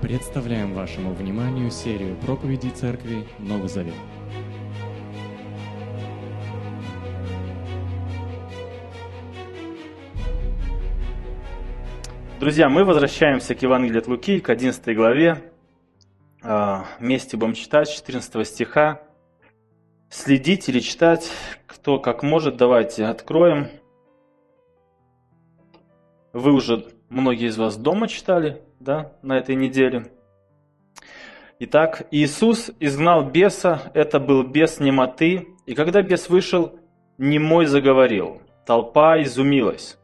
Представляем вашему вниманию серию проповедей Церкви Новый Завет. Друзья, мы возвращаемся к Евангелию от Луки, к 11 главе. А, вместе будем читать 14 стиха. Следить или читать, кто как может, давайте откроем. Вы уже, многие из вас дома читали, да, на этой неделе. Итак, Иисус изгнал беса, это был бес немоты, и когда бес вышел, немой заговорил. Толпа изумилась.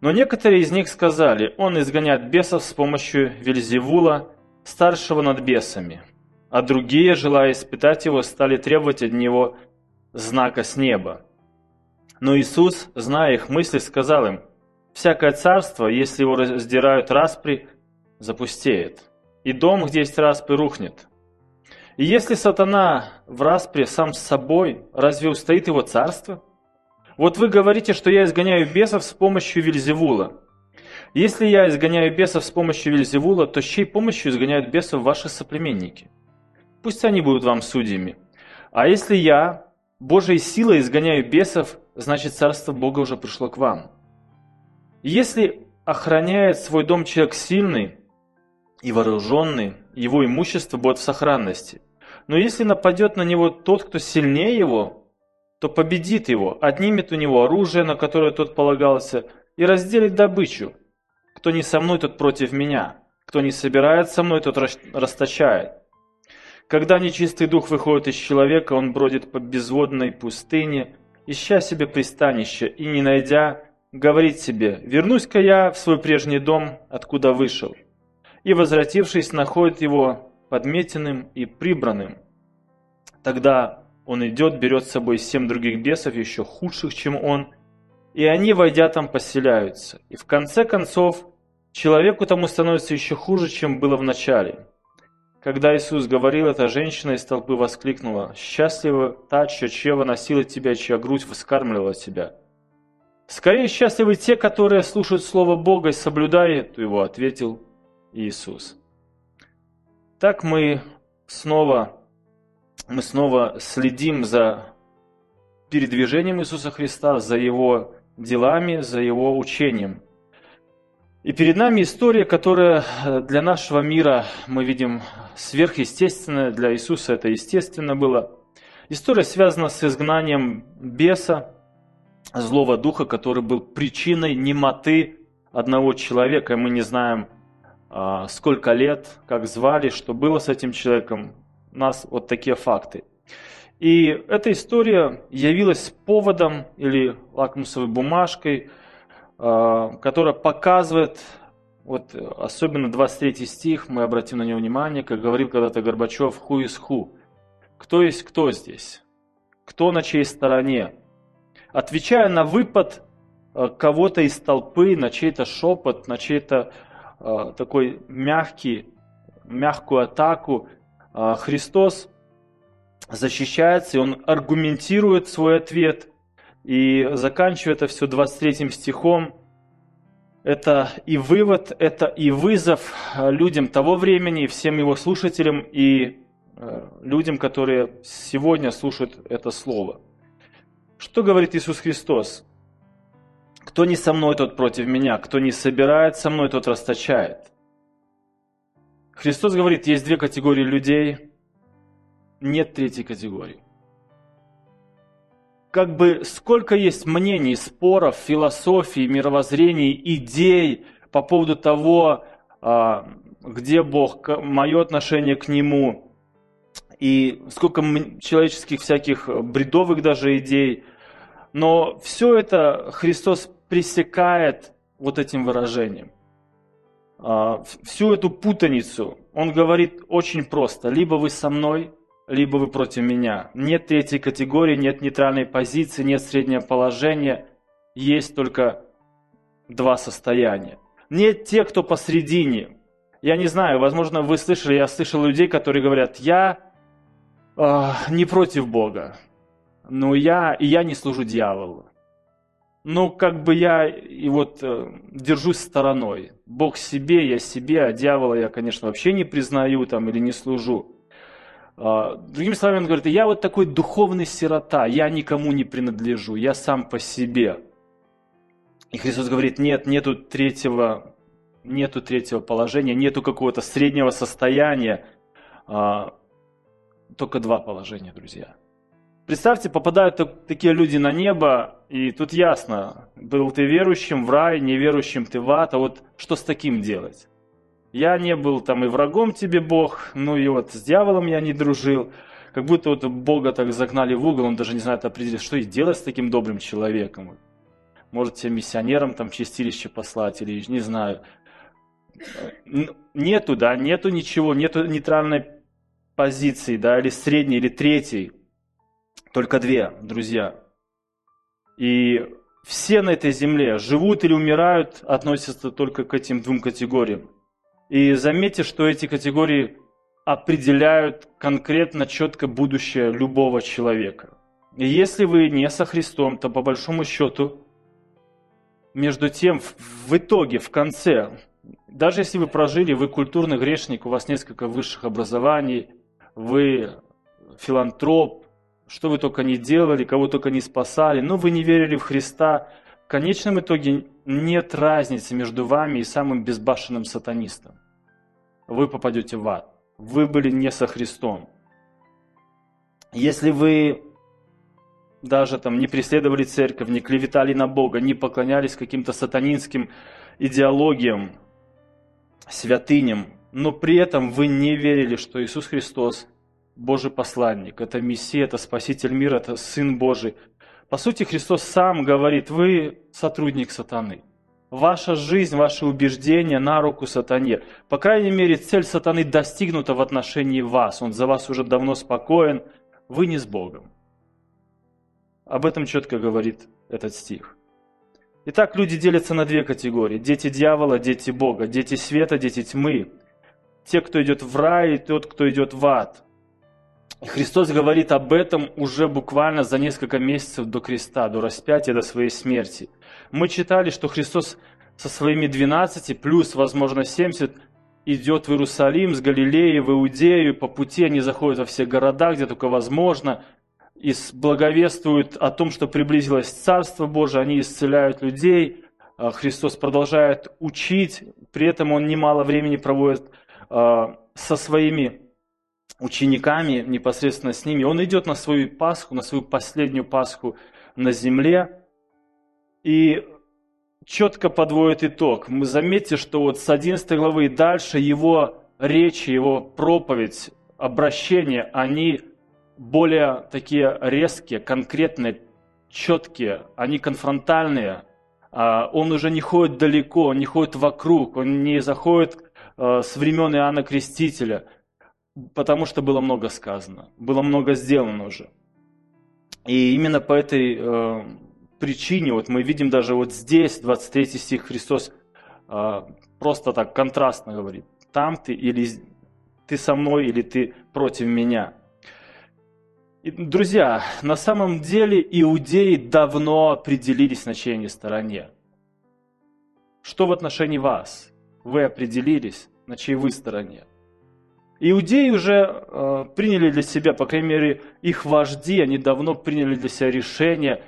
Но некоторые из них сказали, он изгоняет бесов с помощью Вельзевула, старшего над бесами. А другие, желая испытать его, стали требовать от него знака с неба. Но Иисус, зная их мысли, сказал им, «Всякое царство, если его раздирают распри, запустеет, и дом, где есть распри, рухнет. И если сатана в распре сам с собой, разве устоит его царство?» Вот вы говорите, что я изгоняю бесов с помощью Вильзевула. Если я изгоняю бесов с помощью Вильзевула, то с чьей помощью изгоняют бесов ваши соплеменники? Пусть они будут вам судьями. А если я Божьей силой изгоняю бесов, значит царство Бога уже пришло к вам. Если охраняет свой дом человек сильный и вооруженный, его имущество будет в сохранности. Но если нападет на него тот, кто сильнее его, то победит его, отнимет у него оружие, на которое тот полагался, и разделит добычу. Кто не со мной, тот против меня. Кто не собирает со мной, тот расточает. Когда нечистый дух выходит из человека, он бродит по безводной пустыне, ища себе пристанище, и, не найдя, говорит себе, «Вернусь-ка я в свой прежний дом, откуда вышел». И, возвратившись, находит его подметенным и прибранным. Тогда он идет, берет с собой семь других бесов, еще худших, чем он, и они, войдя там, поселяются. И в конце концов, человеку тому становится еще хуже, чем было в начале. Когда Иисус говорил это, женщина из толпы воскликнула, «Счастлива та, чья чрево носила тебя, чья грудь вскармливала тебя». «Скорее счастливы те, которые слушают Слово Бога и соблюдают его», ответил Иисус. Так мы снова мы снова следим за передвижением Иисуса Христа, за Его делами, за Его учением. И перед нами история, которая для нашего мира, мы видим, сверхъестественная, для Иисуса это естественно было. История связана с изгнанием беса, злого духа, который был причиной немоты одного человека. Мы не знаем, сколько лет, как звали, что было с этим человеком нас вот такие факты. И эта история явилась поводом или лакмусовой бумажкой, а, которая показывает, вот особенно 23 стих, мы обратим на него внимание, как говорил когда-то Горбачев, «Who is who?» Кто есть кто здесь? Кто на чьей стороне? Отвечая на выпад а, кого-то из толпы, на чей-то шепот, на чей-то э, такой мягкий, мягкую атаку, а, Христос защищается, и он аргументирует свой ответ, и заканчивает это все 23 стихом. Это и вывод, это и вызов людям того времени, всем его слушателям, и э, людям, которые сегодня слушают это слово. Что говорит Иисус Христос? Кто не со мной, тот против меня. Кто не собирает со мной, тот расточает. Христос говорит, есть две категории людей, нет третьей категории. Как бы сколько есть мнений, споров, философий, мировоззрений, идей по поводу того, а, где Бог, мое отношение к Нему, и сколько человеческих всяких бредовых даже идей. Но все это Христос пресекает вот этим выражением. А, всю эту путаницу, он говорит очень просто. Либо вы со мной, либо вы против меня. Нет третьей категории, нет нейтральной позиции, нет среднего положения. Есть только два состояния. Нет тех, кто посредине. Я не знаю, возможно, вы слышали, я слышал людей, которые говорят, я э, не против Бога, но я, и я не служу дьяволу. Ну, как бы я и вот э, держусь стороной. Бог себе, я себе, а дьявола я, конечно, вообще не признаю там или не служу. А, другими словами, он говорит, я вот такой духовный сирота, я никому не принадлежу, я сам по себе. И Христос говорит, нет, нету третьего, нету третьего положения, нету какого-то среднего состояния, а, только два положения, друзья – Представьте, попадают такие люди на небо, и тут ясно, был ты верующим в рай, неверующим ты в ад, а вот что с таким делать? Я не был там и врагом тебе Бог, ну и вот с дьяволом я не дружил. Как будто вот Бога так загнали в угол, он даже не знает определить, что и делать с таким добрым человеком. Может, тебе миссионерам там чистилище послать или не знаю. Нету, да, нету ничего, нету нейтральной позиции, да, или средней, или третьей. Только две, друзья. И все на этой земле живут или умирают, относятся только к этим двум категориям. И заметьте, что эти категории определяют конкретно, четко будущее любого человека. И если вы не со Христом, то по большому счету, между тем, в итоге, в конце, даже если вы прожили, вы культурный грешник, у вас несколько высших образований, вы филантроп, что вы только не делали, кого только не спасали, но вы не верили в Христа, в конечном итоге нет разницы между вами и самым безбашенным сатанистом. Вы попадете в ад. Вы были не со Христом. Если вы даже там не преследовали церковь, не клеветали на Бога, не поклонялись каким-то сатанинским идеологиям, святыням, но при этом вы не верили, что Иисус Христос Божий посланник, это Мессия, это Спаситель мира, это Сын Божий. По сути, Христос сам говорит, вы сотрудник сатаны. Ваша жизнь, ваши убеждения на руку сатане. По крайней мере, цель сатаны достигнута в отношении вас. Он за вас уже давно спокоен. Вы не с Богом. Об этом четко говорит этот стих. Итак, люди делятся на две категории. Дети дьявола, дети Бога. Дети света, дети тьмы. Те, кто идет в рай, и тот, кто идет в ад. Христос говорит об этом уже буквально за несколько месяцев до креста, до распятия, до своей смерти. Мы читали, что Христос со своими 12 плюс, возможно, 70 идет в Иерусалим с Галилеи в Иудею, по пути они заходят во все города, где только возможно, и благовествуют о том, что приблизилось Царство Божие, они исцеляют людей, а Христос продолжает учить, при этом Он немало времени проводит а, со своими учениками, непосредственно с ними. Он идет на свою Пасху, на свою последнюю Пасху на земле и четко подводит итог. Мы заметьте, что вот с 11 главы и дальше его речи, его проповедь, обращения, они более такие резкие, конкретные, четкие, они конфронтальные. А, он уже не ходит далеко, он не ходит вокруг, он не заходит а, с времен Иоанна Крестителя – потому что было много сказано, было много сделано уже. И именно по этой э, причине, вот мы видим даже вот здесь, 23 стих, Христос э, просто так контрастно говорит, там ты или ты со мной, или ты против меня. И, друзья, на самом деле иудеи давно определились на чьей стороне. Что в отношении вас? Вы определились, на чьей вы стороне? Иудеи уже э, приняли для себя, по крайней мере, их вожди, они давно приняли для себя решение.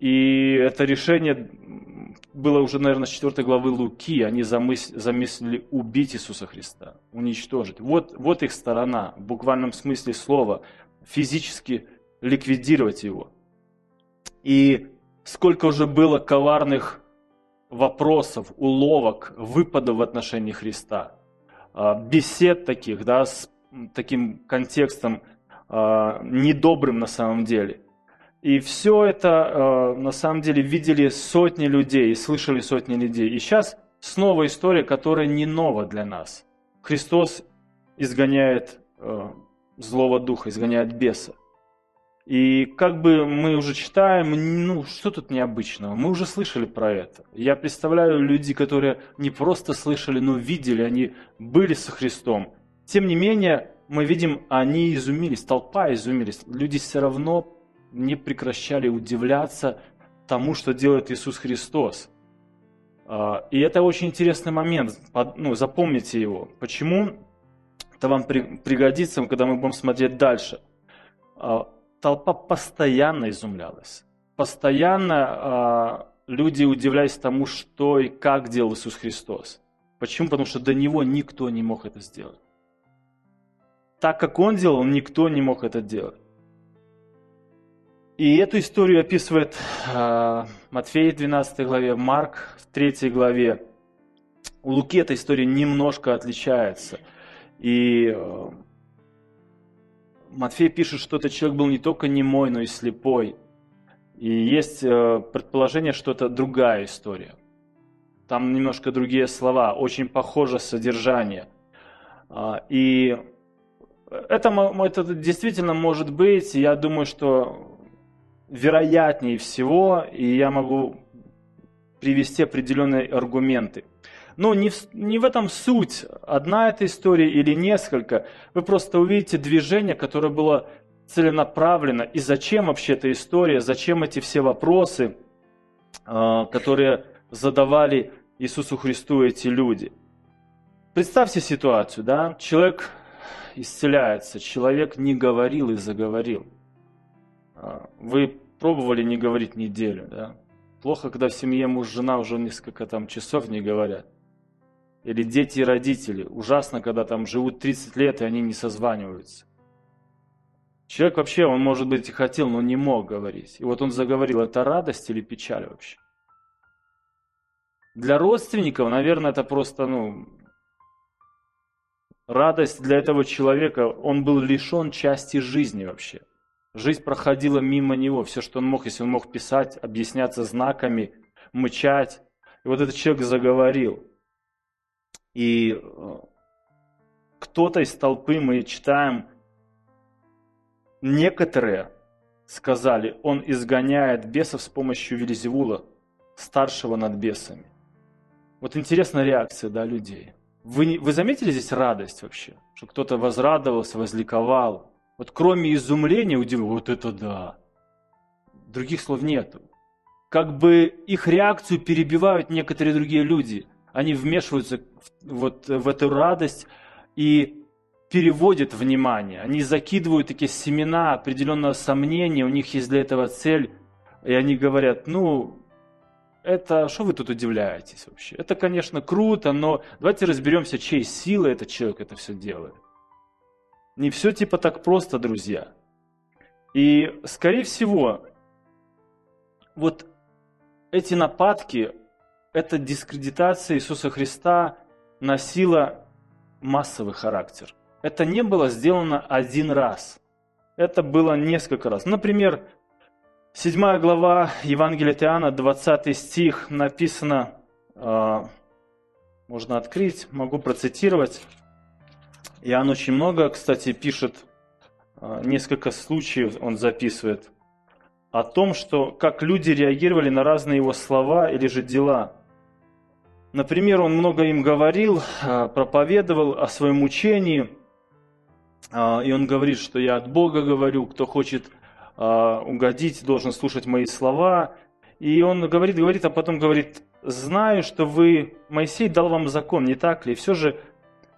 И это решение было уже, наверное, с 4 главы Луки. Они замыс... замыслили убить Иисуса Христа, уничтожить. Вот, вот их сторона, в буквальном смысле слова, физически ликвидировать его. И сколько уже было коварных вопросов, уловок, выпадов в отношении Христа – бесед таких, да, с таким контекстом а, недобрым на самом деле. И все это а, на самом деле видели сотни людей, слышали сотни людей. И сейчас снова история, которая не нова для нас. Христос изгоняет злого духа, изгоняет беса. И как бы мы уже читаем, ну что тут необычного? Мы уже слышали про это. Я представляю люди, которые не просто слышали, но видели, они были со Христом. Тем не менее, мы видим, они изумились, толпа изумились. Люди все равно не прекращали удивляться тому, что делает Иисус Христос. А, и это очень интересный момент, ну, запомните его. Почему? Это вам пригодится, когда мы будем смотреть дальше. Толпа постоянно изумлялась. Постоянно а, люди удивлялись тому, что и как делал Иисус Христос. Почему? Потому что до Него никто не мог это сделать. Так как Он делал, никто не мог это делать. И эту историю описывает э, Матфей в 12 главе, Марк в 3 главе. У Луки эта история немножко отличается. И э, Матфей пишет, что этот человек был не только немой, но и слепой. И есть э, предположение, что это другая история. Там немножко другие слова, очень похоже содержание. Э, и это, это действительно может быть. Я думаю, что вероятнее всего, и я могу привести определенные аргументы. Но не в, не в этом суть, одна эта история или несколько. Вы просто увидите движение, которое было целенаправленно. И зачем вообще эта история, зачем эти все вопросы, а, которые задавали Иисусу Христу эти люди. Представьте ситуацию, да, человек исцеляется, человек не говорил и заговорил. А, вы пробовали не говорить неделю, да? Плохо, когда в семье муж жена уже несколько там часов не говорят. Или дети и родители. Ужасно, когда там живут 30 лет, и они не созваниваются. Человек вообще, он, может быть, и хотел, но не мог говорить. И вот он заговорил, это радость или печаль вообще? Для родственников, наверное, это просто, ну, радость для этого человека, он был лишен части жизни вообще. Жизнь проходила мимо него. Все, что он мог, если он мог писать, объясняться знаками, мычать. И вот этот человек заговорил. И э, кто-то из толпы, мы читаем, некоторые сказали, он изгоняет бесов с помощью Велизевула, старшего над бесами. Вот интересная реакция да, людей. Вы, вы заметили здесь радость вообще? Что кто-то возрадовался, возликовал, вот кроме изумления, удивления, вот это да. Других слов нету. Как бы их реакцию перебивают некоторые другие люди. Они вмешиваются вот в эту радость и переводят внимание. Они закидывают такие семена определенного сомнения, у них есть для этого цель. И они говорят, ну, это, что вы тут удивляетесь вообще? Это, конечно, круто, но давайте разберемся, чьей силой этот человек это все делает. Не все типа так просто, друзья. И, скорее всего, вот эти нападки, эта дискредитация Иисуса Христа носила массовый характер. Это не было сделано один раз. Это было несколько раз. Например, 7 глава Евангелия Иоанна, 20 стих, написано, а, можно открыть, могу процитировать. Иоанн очень много, кстати, пишет, а, несколько случаев он записывает о том, что как люди реагировали на разные его слова или же дела. Например, он много им говорил, а, проповедовал о своем учении, а, и он говорит, что я от Бога говорю, кто хочет угодить, должен слушать мои слова. И он говорит, говорит, а потом говорит, знаю, что вы, Моисей дал вам закон, не так ли? Все же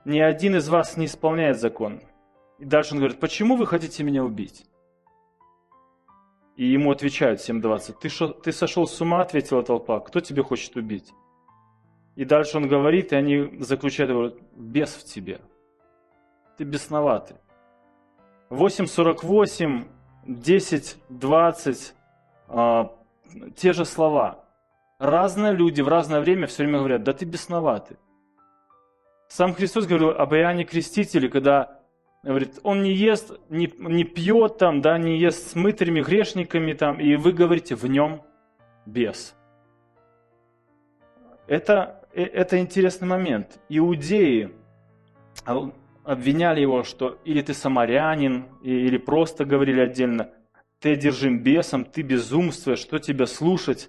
ни один из вас не исполняет закон. И дальше он говорит, почему вы хотите меня убить? И ему отвечают 7.20, ты, шо, ты сошел с ума, ответила толпа, кто тебе хочет убить? И дальше он говорит, и они заключают, говорят, бес в тебе. Ты бесноватый. 8.48, 10.20, а, те же слова. Разные люди в разное время все время говорят, да ты бесноватый. Сам Христос говорил об Иоанне Крестителе, когда говорит, он не ест, не, не пьет там, да, не ест с мытарями, грешниками там, и вы говорите, в нем бес. Это, э, это интересный момент. Иудеи обвиняли его, что или ты самарянин, или просто говорили отдельно, ты одержим бесом, ты безумствуешь, что тебя слушать.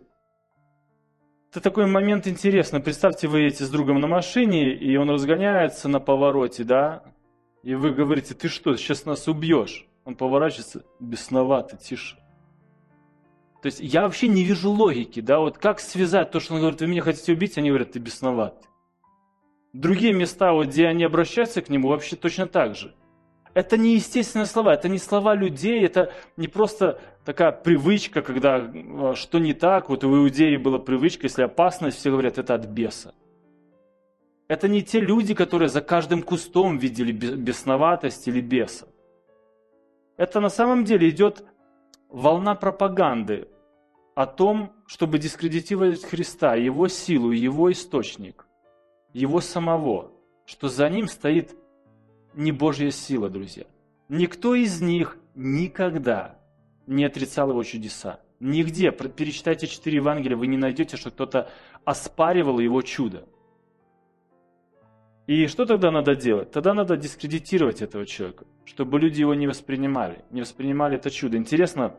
Это такой момент интересный. Представьте, вы едете с другом на машине, и он разгоняется на повороте, да? И вы говорите, ты что, сейчас нас убьешь? Он поворачивается, бесноватый, тише. То есть я вообще не вижу логики, да, вот как связать то, что он говорит, вы меня хотите убить, они говорят, ты бесноват. Другие места, вот, где они обращаются к нему, вообще точно так же. Это не естественные слова, это не слова людей, это не просто такая привычка, когда э, что не так, вот у иудеи была привычка, если опасность, все говорят, это от беса. Это не те люди, которые за каждым кустом видели бесноватость или беса. Это на самом деле идет волна пропаганды о том, чтобы дискредитировать Христа, Его силу, Его источник, Его самого, что за Ним стоит не Божья сила, друзья. Никто из них никогда не отрицал Его чудеса. Нигде, перечитайте четыре Евангелия, вы не найдете, что кто-то оспаривал Его чудо. И что тогда надо делать? Тогда надо дискредитировать этого человека, чтобы люди его не воспринимали, не воспринимали это чудо. Интересно,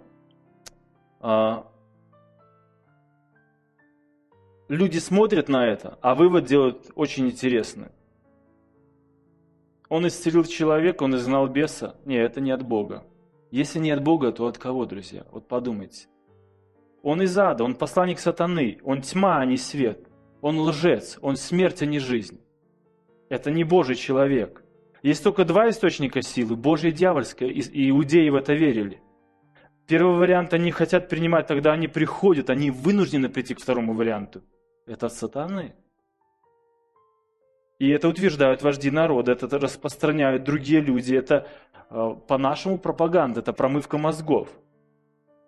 а, люди смотрят на это, а вывод делают очень интересный. Он исцелил человека, он изгнал беса. Не, это не от Бога. Если не от Бога, то от кого, друзья? Вот подумайте. Он из ада, он посланник сатаны, он тьма, а не свет. Он лжец, он смерть, а не жизнь. Это не Божий человек. Есть только два источника силы, Божья и дьявольская, и иудеи в это верили. Первый вариант они хотят принимать, тогда они приходят, они вынуждены прийти к второму варианту. Это сатаны. И это утверждают вожди народа, это распространяют другие люди, это э, по-нашему пропаганда, это промывка мозгов.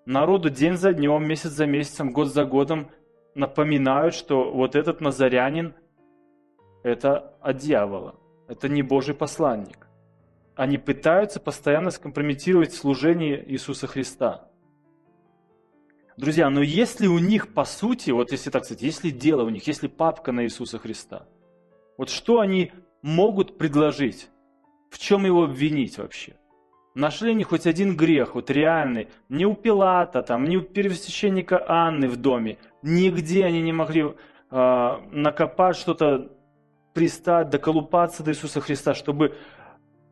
Народу день за днем, месяц за месяцем, год за годом напоминают, что вот этот назарянин – это от дьявола, это не Божий посланник. Они пытаются постоянно скомпрометировать служение Иисуса Христа. Друзья, но если у них по сути, вот если так сказать, если дело у них, если папка на Иисуса Христа – вот что они могут предложить? В чем его обвинить вообще? Нашли они хоть один грех, вот реальный, не у Пилата, там, не у первосвященника Анны в доме, нигде они не могли э, накопать что-то, пристать, доколупаться до Иисуса Христа, чтобы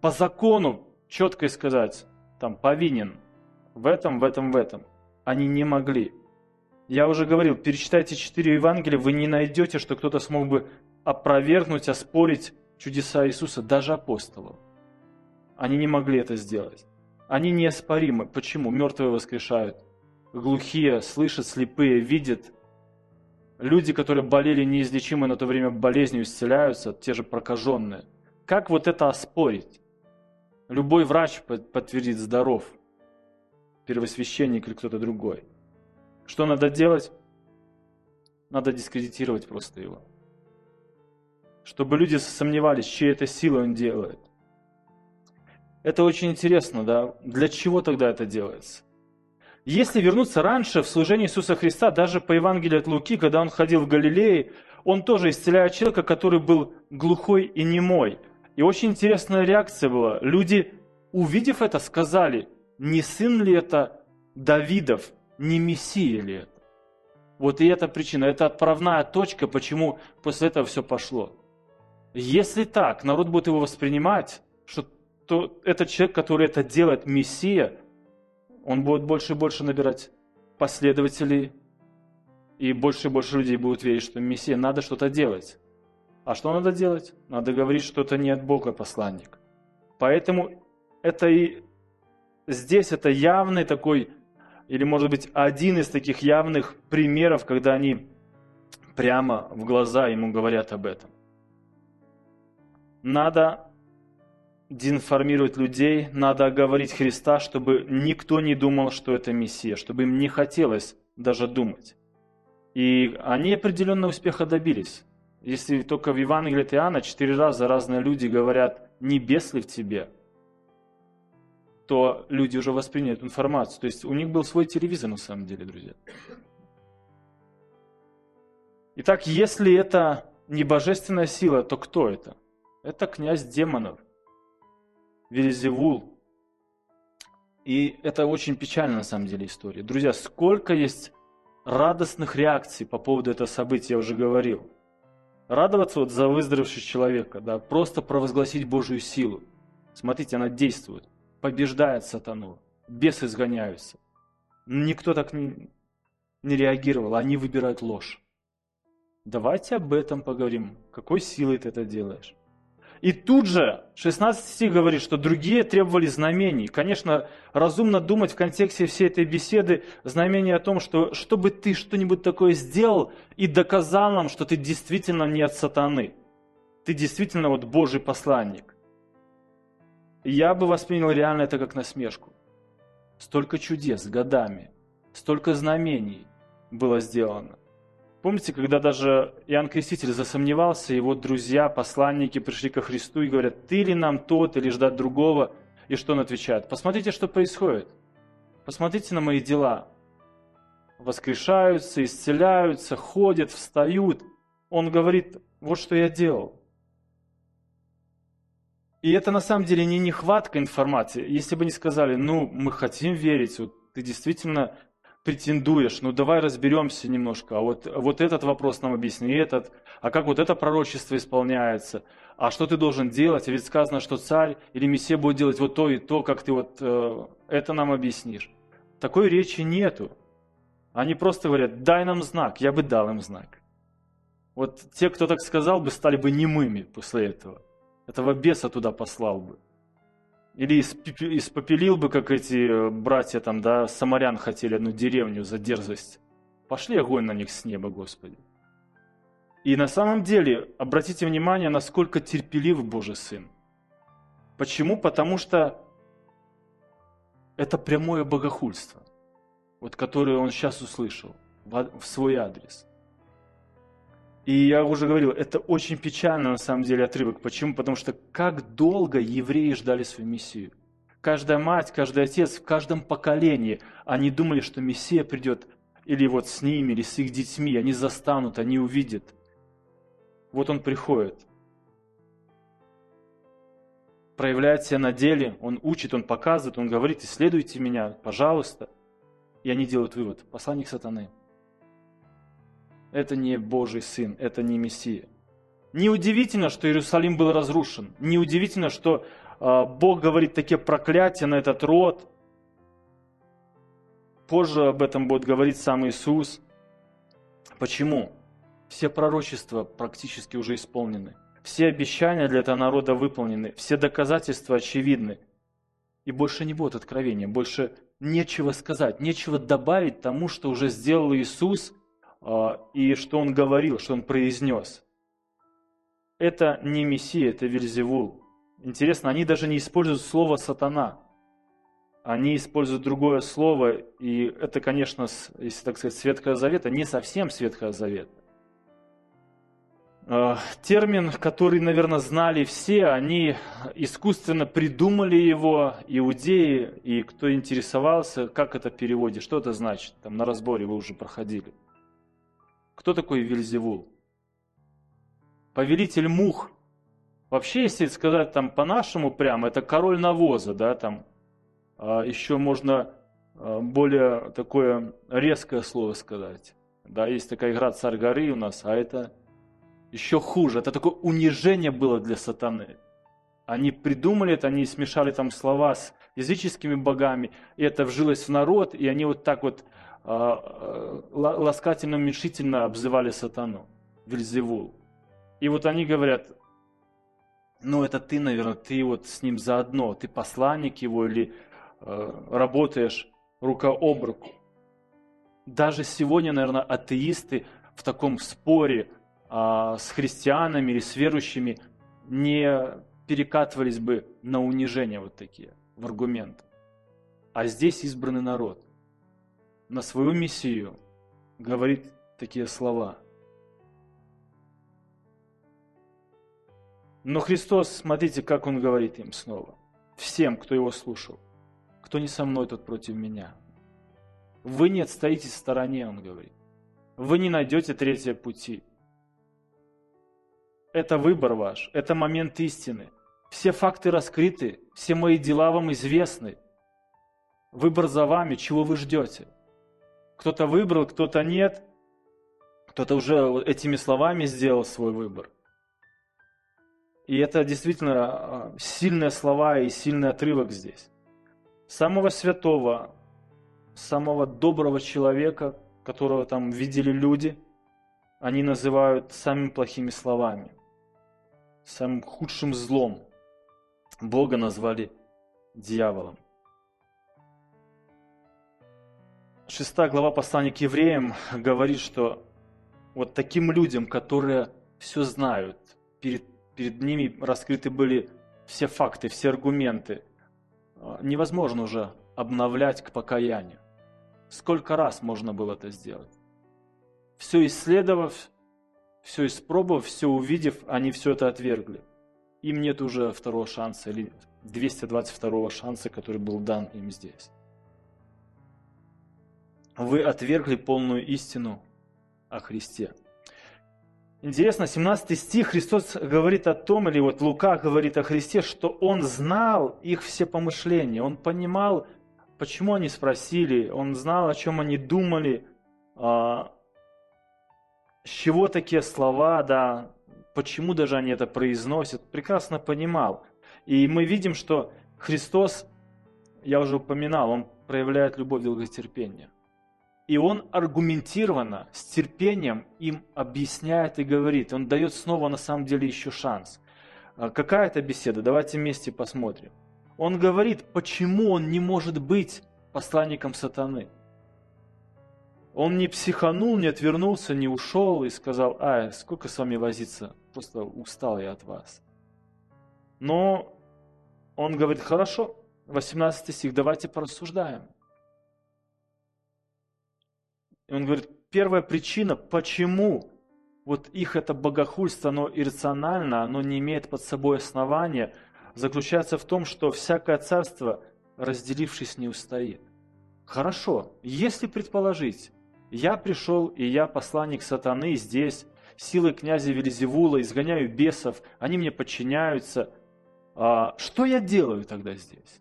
по закону четко сказать, там, повинен в этом, в этом, в этом. Они не могли. Я уже говорил, перечитайте четыре Евангелия, вы не найдете, что кто-то смог бы опровергнуть, оспорить чудеса Иисуса, даже апостолов. Они не могли это сделать. Они неоспоримы. Почему? Мертвые воскрешают. Глухие слышат, слепые видят. Люди, которые болели неизлечимо на то время болезнью, исцеляются, те же прокаженные. Как вот это оспорить? Любой врач подтвердит здоров. Первосвященник или кто-то другой. Что надо делать? Надо дискредитировать просто его чтобы люди сомневались, чьей это силой он делает. Это очень интересно, да? Для чего тогда это делается? Если вернуться раньше в служении Иисуса Христа, даже по Евангелию от Луки, когда он ходил в Галилее, он тоже исцеляет человека, который был глухой и немой. И очень интересная реакция была. Люди, увидев это, сказали, не сын ли это Давидов, не Мессия ли это? Вот и эта причина, это отправная точка, почему после этого все пошло. Если так, народ будет его воспринимать, что то этот человек, который это делает, Мессия, он будет больше и больше набирать последователей, и больше и больше людей будут верить, что Мессия, надо что-то делать. А что надо делать? Надо говорить, что это не от Бога посланник. Поэтому это и здесь это явный такой, или может быть один из таких явных примеров, когда они прямо в глаза ему говорят об этом. Надо деинформировать людей, надо оговорить Христа, чтобы никто не думал, что это Мессия, чтобы им не хотелось даже думать. И они определенно успеха добились. Если только в Евангелии от Иоанна четыре раза разные люди говорят «не ли в тебе», то люди уже восприняли эту информацию. То есть у них был свой телевизор на самом деле, друзья. Итак, если это не божественная сила, то кто это? Это князь демонов, Велизевул. И это очень печальная на самом деле история. Друзья, сколько есть радостных реакций по поводу этого события, я уже говорил. Радоваться вот за выздоровевшего человека, да, просто провозгласить Божью силу. Смотрите, она действует, побеждает сатану, бесы изгоняются. Никто так не, не реагировал, они выбирают ложь. Давайте об этом поговорим. Какой силой ты это делаешь? И тут же 16 стих говорит, что другие требовали знамений. Конечно, разумно думать в контексте всей этой беседы знамение о том, что чтобы ты что-нибудь такое сделал и доказал нам, что ты действительно не от сатаны. Ты действительно вот Божий посланник. Я бы воспринял реально это как насмешку. Столько чудес годами, столько знамений было сделано. Помните, когда даже Иоанн Креститель засомневался, его друзья, посланники пришли ко Христу и говорят, ты ли нам тот или ждать другого? И что он отвечает? Посмотрите, что происходит. Посмотрите на мои дела. Воскрешаются, исцеляются, ходят, встают. Он говорит, вот что я делал. И это на самом деле не нехватка информации. Если бы не сказали, ну, мы хотим верить, вот ты действительно претендуешь, ну давай разберемся немножко, а вот, вот этот вопрос нам объясни, этот, а как вот это пророчество исполняется, а что ты должен делать, а ведь сказано, что царь или мессия будет делать вот то и то, как ты вот э, это нам объяснишь. Такой речи нету. Они просто говорят, дай нам знак, я бы дал им знак. Вот те, кто так сказал бы, стали бы немыми после этого. Этого беса туда послал бы. Или испопелил бы, как эти э, братья там, да, самарян хотели одну деревню за дерзость. Пошли огонь на них с неба, Господи. И на самом деле, обратите внимание, насколько терпелив Божий Сын. Почему? Потому что это прямое богохульство, вот которое он сейчас услышал в свой адрес. И я уже говорил, это очень печально на самом деле отрывок. Почему? Потому что как долго евреи ждали свою Мессию. Каждая мать, каждый отец, в каждом поколении они думали, что Мессия придет или вот с ними, или с их детьми. Они застанут, они увидят. Вот он приходит. Проявляет себя на деле, он учит, он показывает, он говорит, исследуйте меня, пожалуйста. И они делают вывод. Посланник сатаны – это не Божий Сын, это не Мессия. Неудивительно, что Иерусалим был разрушен. Неудивительно, что э, Бог говорит такие проклятия на этот род. Позже об этом будет говорить сам Иисус. Почему? Все пророчества практически уже исполнены. Все обещания для этого народа выполнены. Все доказательства очевидны. И больше не будет откровения, больше нечего сказать, нечего добавить тому, что уже сделал Иисус – а, и что он говорил, что он произнес. Это не Мессия, это Вельзевул. Интересно, они даже не используют слово «сатана». Они используют другое слово, и это, конечно, если так сказать, Светхого Завета, не совсем Светхого Завета. А, термин, который, наверное, знали все, они искусственно придумали его, иудеи, и кто интересовался, как это переводит, что это значит, там на разборе вы уже проходили. Кто такой Вильзевул? Повелитель мух. Вообще, если сказать там по-нашему прямо, это король навоза, да, там а, еще можно а, более такое резкое слово сказать. Да, есть такая игра «Царь горы» у нас, а это еще хуже. Это такое унижение было для сатаны. Они придумали это, они смешали там слова с языческими богами, и это вжилось в народ, и они вот так вот а, а, ласкательно уменьшительно обзывали сатану, Вильзевул. И вот они говорят, ну это ты, наверное, ты вот с ним заодно, ты посланник его или э, работаешь рука об руку. Даже сегодня, наверное, атеисты в таком споре э, с христианами или с верующими не перекатывались бы на унижение вот такие, в аргументы. А здесь избранный народ на свою Мессию говорит такие слова. Но Христос, смотрите, как Он говорит им снова. Всем, кто Его слушал. Кто не со мной, тот против меня. Вы не отстоите в стороне, Он говорит. Вы не найдете третье пути. Это выбор ваш, это момент истины. Все факты раскрыты, все мои дела вам известны. Выбор за вами, чего вы ждете. Кто-то выбрал, кто-то нет. Кто-то уже этими словами сделал свой выбор. И это действительно а, сильные слова и сильный отрывок здесь. Самого святого, самого доброго человека, которого там видели люди, они называют самыми плохими словами, самым худшим злом. Бога назвали дьяволом. Шестая глава послания к евреям говорит, что вот таким людям, которые все знают, перед, перед ними раскрыты были все факты, все аргументы, а, невозможно уже обновлять к покаянию. Сколько раз можно было это сделать? Все исследовав, все испробовав, все увидев, они все это отвергли. Им нет уже второго шанса или 222 шанса, который был дан им здесь. Вы отвергли полную истину о Христе. Интересно, 17 стих Христос говорит о том, или вот Лука говорит о Христе, что Он знал их все помышления, Он понимал, почему они спросили, Он знал, о чем они думали, а, с чего такие слова, да, почему даже они это произносят, прекрасно понимал. И мы видим, что Христос, я уже упоминал, Он проявляет любовь и долготерпение. И он аргументированно, с терпением им объясняет и говорит. Он дает снова на самом деле еще шанс. А какая это беседа? Давайте вместе посмотрим. Он говорит, почему он не может быть посланником сатаны. Он не психанул, не отвернулся, не ушел и сказал, ай, сколько с вами возиться, просто устал я от вас. Но он говорит, хорошо, 18 стих, давайте порассуждаем. И он говорит, первая причина, почему вот их это богохульство, оно иррационально, оно не имеет под собой основания, заключается в том, что всякое царство, разделившись, не устоит. Хорошо, если предположить, я пришел и я посланник сатаны здесь, силой князя Велизевула, изгоняю бесов, они мне подчиняются. А, что я делаю тогда здесь?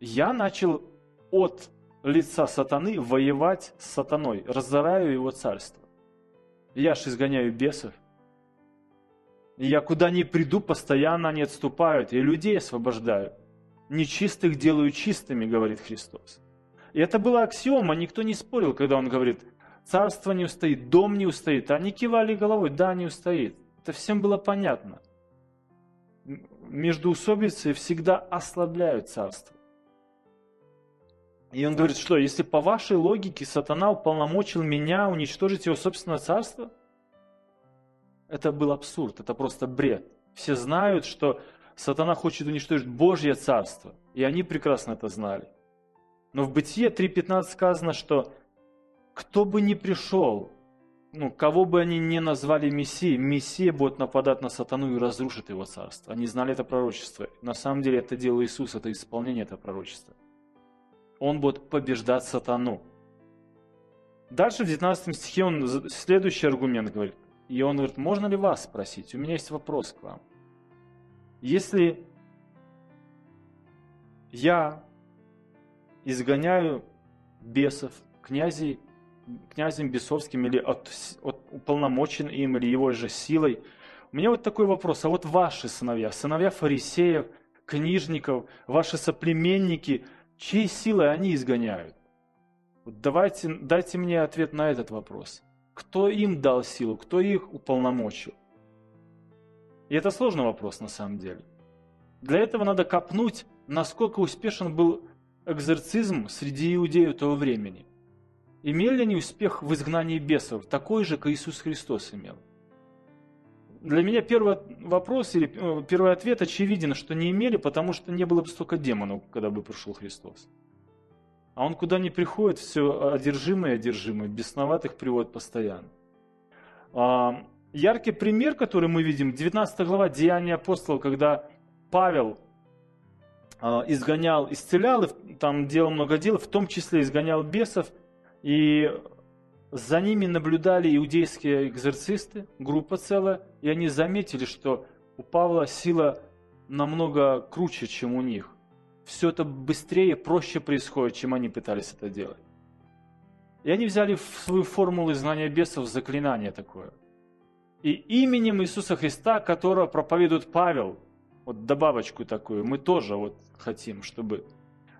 Я начал от лица сатаны воевать с сатаной, разораю его царство. Я ж изгоняю бесов. Я куда ни приду, постоянно они отступают, и людей освобождаю. Нечистых делаю чистыми, говорит Христос. И это была аксиома, никто не спорил, когда он говорит, царство не устоит, дом не устоит. Они кивали головой, да, не устоит. Это всем было понятно. Междуусобицы всегда ослабляют царство. И он говорит, что если по вашей логике сатана уполномочил меня уничтожить его собственное царство, это был абсурд, это просто бред. Все знают, что сатана хочет уничтожить Божье царство, и они прекрасно это знали. Но в Бытие 3.15 сказано, что кто бы ни пришел, ну, кого бы они ни назвали Мессией, Мессия будет нападать на сатану и разрушит его царство. Они знали это пророчество. На самом деле это дело Иисуса, это исполнение этого пророчества он будет побеждать сатану. Дальше в 19 стихе он следующий аргумент говорит. И он говорит, можно ли вас спросить? У меня есть вопрос к вам. Если я изгоняю бесов, князей, князем бесовским или от, от уполномочен им, или его же силой, у меня вот такой вопрос. А вот ваши сыновья, сыновья фарисеев, книжников, ваши соплеменники – Чьей силой они изгоняют? Вот давайте, дайте мне ответ на этот вопрос. Кто им дал силу? Кто их уполномочил? И это сложный вопрос на самом деле. Для этого надо копнуть, насколько успешен был экзорцизм среди иудеев того времени. Имели ли они успех в изгнании бесов, такой же, как Иисус Христос имел? Для меня первый вопрос или э, первый ответ очевиден, что не имели, потому что не было бы столько демонов, когда бы пришел Христос. А он куда ни приходит, все одержимое и одержимое, бесноватых приводит постоянно. А, яркий пример, который мы видим, 19 глава Деяния апостолов, когда Павел а, изгонял, исцелял, там делал много дел, в том числе изгонял бесов, и за ними наблюдали иудейские экзорцисты, группа целая, и они заметили, что у Павла сила намного круче, чем у них. Все это быстрее, проще происходит, чем они пытались это делать. И они взяли в свою формулу знания бесов заклинание такое. И именем Иисуса Христа, которого проповедует Павел, вот добавочку такую, мы тоже вот хотим, чтобы...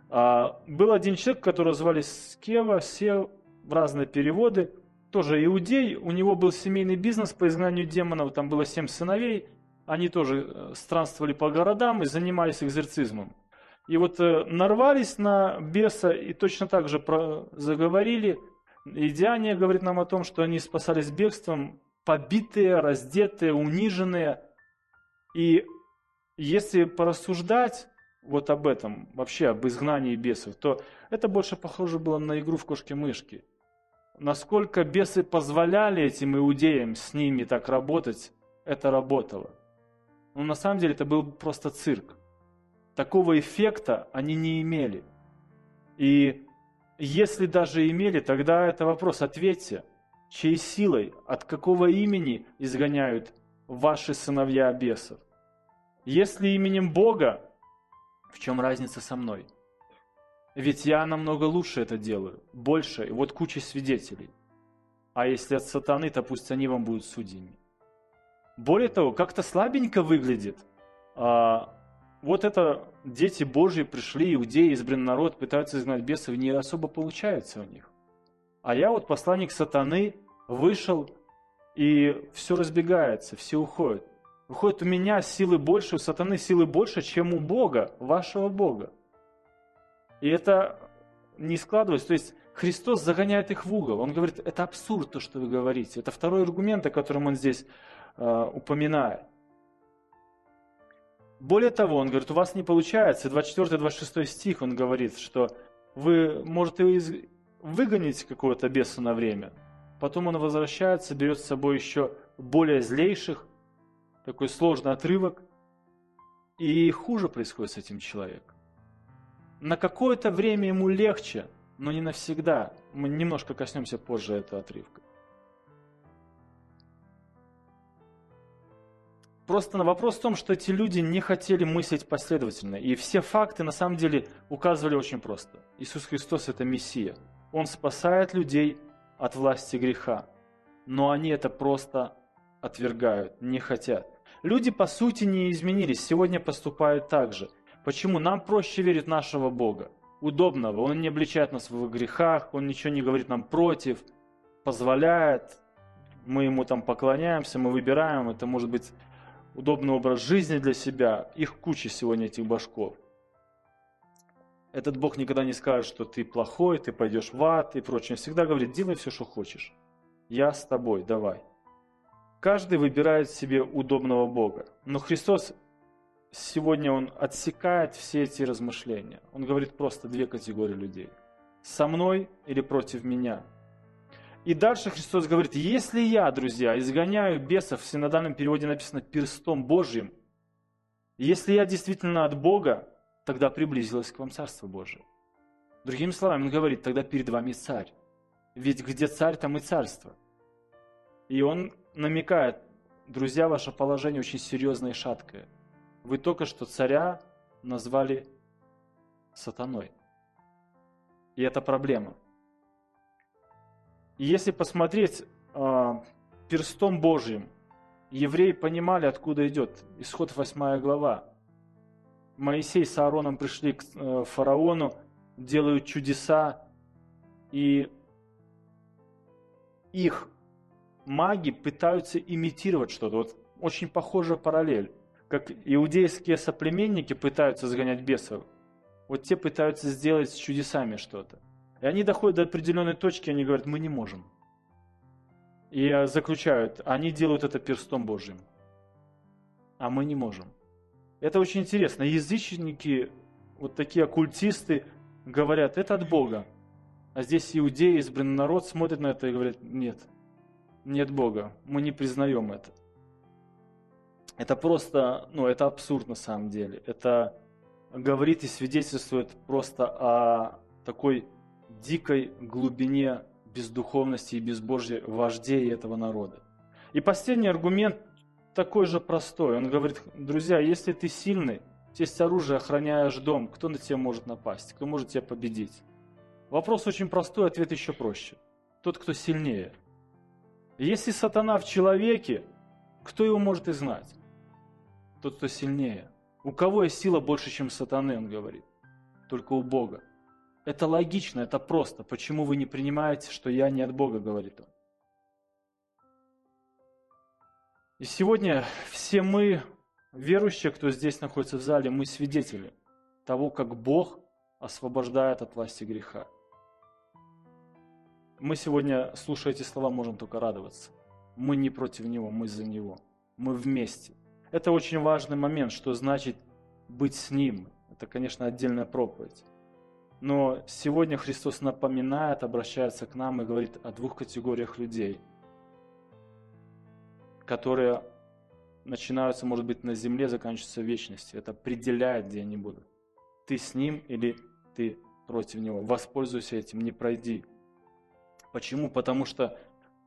А, был один человек, которого звали Скева, Сев, разные переводы. Тоже иудей, у него был семейный бизнес по изгнанию демонов, там было семь сыновей, они тоже э, странствовали по городам и занимались экзорцизмом. И вот э, нарвались на беса и точно так же про, заговорили. И Диане говорит нам о том, что они спасались бегством, побитые, раздетые, униженные. И если порассуждать вот об этом, вообще об изгнании бесов, то это больше похоже было на игру в кошки-мышки. Насколько бесы позволяли этим иудеям с ними так работать, это работало. Но на самом деле это был просто цирк. Такого эффекта они не имели. И если даже имели, тогда это вопрос, ответьте, чьей силой, от какого имени изгоняют ваши сыновья бесов? Если именем Бога, в чем разница со мной? Ведь я намного лучше это делаю, больше, и вот куча свидетелей. А если от сатаны, то пусть они вам будут судьями. Более того, как-то слабенько выглядит. А, вот это дети Божьи пришли, иудеи, избранный народ, пытаются изгнать бесов, не особо получается у них. А я вот посланник сатаны, вышел, и все разбегается, все уходят. Выходит, у меня силы больше, у сатаны силы больше, чем у Бога, вашего Бога. И это не складывается. То есть Христос загоняет их в угол. Он говорит, это абсурд, то, что вы говорите. Это второй аргумент, о котором он здесь э, упоминает. Более того, он говорит, у вас не получается. 24-26 стих он говорит, что вы можете выгонить какого-то беса на время. Потом он возвращается, берет с собой еще более злейших, такой сложный отрывок. И хуже происходит с этим человеком. На какое-то время ему легче, но не навсегда. Мы немножко коснемся позже этого отрывка. Просто вопрос в том, что эти люди не хотели мыслить последовательно. И все факты на самом деле указывали очень просто. Иисус Христос – это Мессия. Он спасает людей от власти греха. Но они это просто отвергают, не хотят. Люди, по сути, не изменились, сегодня поступают так же. Почему? Нам проще верить нашего Бога, удобного. Он не обличает нас в грехах, Он ничего не говорит нам против, позволяет, мы Ему там поклоняемся, мы выбираем, это может быть удобный образ жизни для себя. Их куча сегодня, этих башков. Этот Бог никогда не скажет, что ты плохой, ты пойдешь в ад и прочее. Он всегда говорит, делай все, что хочешь. Я с тобой, давай. Каждый выбирает себе удобного Бога. Но Христос сегодня, Он отсекает все эти размышления. Он говорит просто две категории людей. Со мной или против меня. И дальше Христос говорит, если я, друзья, изгоняю бесов, в синодальном переводе написано перстом Божьим, если я действительно от Бога, тогда приблизилось к вам Царство Божие. Другими словами, он говорит, тогда перед вами царь. Ведь где царь, там и царство. И он намекает, друзья, ваше положение очень серьезное и шаткое. Вы только что царя назвали сатаной. И это проблема. И если посмотреть э, перстом Божьим, евреи понимали, откуда идет. Исход 8 глава. Моисей с Аароном пришли к э, фараону, делают чудеса, и их маги пытаются имитировать что-то. Вот очень похожая параллель. Как иудейские соплеменники пытаются загонять бесов, вот те пытаются сделать с чудесами что-то. И они доходят до определенной точки, они говорят, мы не можем. И заключают, они делают это перстом Божьим, а мы не можем. Это очень интересно. Язычники, вот такие оккультисты, говорят, это от Бога. А здесь иудеи, избранный народ, смотрят на это и говорят, нет, нет Бога, мы не признаем это. Это просто, ну, это абсурд на самом деле. Это говорит и свидетельствует просто о такой дикой глубине бездуховности и безбожья вождей этого народа. И последний аргумент такой же простой. Он говорит, друзья, если ты сильный, есть оружие, охраняешь дом, кто на тебя может напасть, кто может тебя победить? Вопрос очень простой, ответ еще проще. Тот, кто сильнее. Если сатана в человеке, кто его может изгнать? Тот, кто сильнее. У кого есть сила больше, чем сатаны, он говорит? Только у Бога. Это логично, это просто. Почему вы не принимаете, что я не от Бога, говорит он. И сегодня все мы, верующие, кто здесь находится в зале, мы свидетели того, как Бог освобождает от власти греха. Мы сегодня, слушая эти слова, можем только радоваться. Мы не против Него, мы за Него. Мы вместе. Это очень важный момент, что значит быть с Ним. Это, конечно, отдельная проповедь. Но сегодня Христос напоминает, обращается к нам и говорит о двух категориях людей, которые начинаются, может быть, на земле, заканчиваются в вечности. Это определяет, где они будут. Ты с Ним или ты против Него. Воспользуйся этим, не пройди Почему? Потому что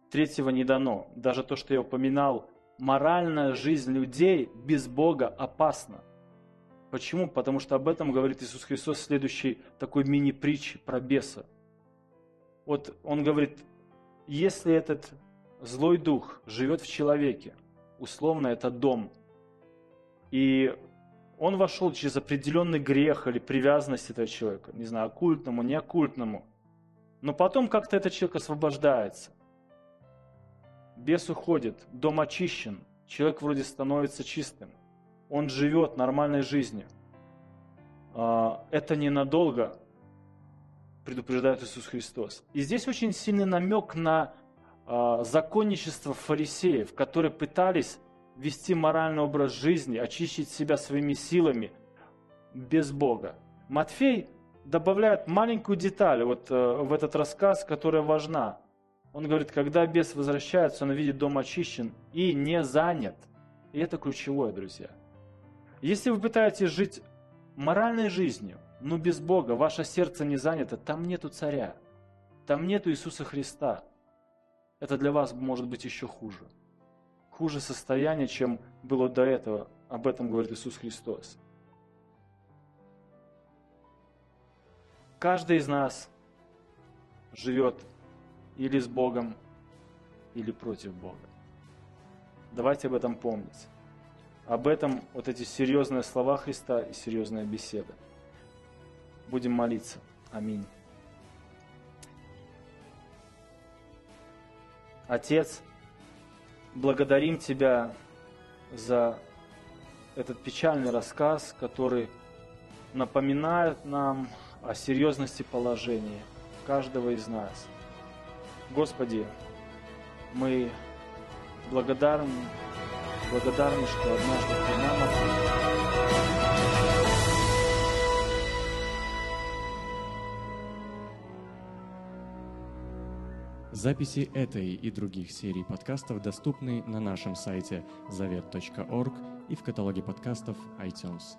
третьего не дано. Даже то, что я упоминал, моральная жизнь людей без Бога опасна. Почему? Потому что об этом говорит Иисус Христос в следующей такой мини-притче про беса. Вот он говорит, если этот злой дух живет в человеке, условно это дом, и он вошел через определенный грех или привязанность этого человека, не знаю, оккультному, не оккультному, но потом как-то этот человек освобождается. Бес уходит, дом очищен, человек вроде становится чистым. Он живет нормальной жизнью. А, это ненадолго, предупреждает Иисус Христос. И здесь очень сильный намек на а, законничество фарисеев, которые пытались вести моральный образ жизни, очистить себя своими силами без Бога. Матфей добавляет маленькую деталь вот э, в этот рассказ, которая важна. Он говорит, когда бес возвращается, он видит дом очищен и не занят. И это ключевое, друзья. Если вы пытаетесь жить моральной жизнью, но без Бога, ваше сердце не занято, там нету царя, там нету Иисуса Христа. Это для вас может быть еще хуже. Хуже состояние, чем было до этого. Об этом говорит Иисус Христос. Каждый из нас живет или с Богом, или против Бога. Давайте об этом помнить. Об этом вот эти серьезные слова Христа и серьезная беседа. Будем молиться. Аминь. Отец, благодарим Тебя за этот печальный рассказ, который напоминает нам о серьезности положения каждого из нас. Господи, мы благодарны, благодарны, что однажды Ты нам Записи этой и других серий подкастов доступны на нашем сайте завет.орг и в каталоге подкастов iTunes.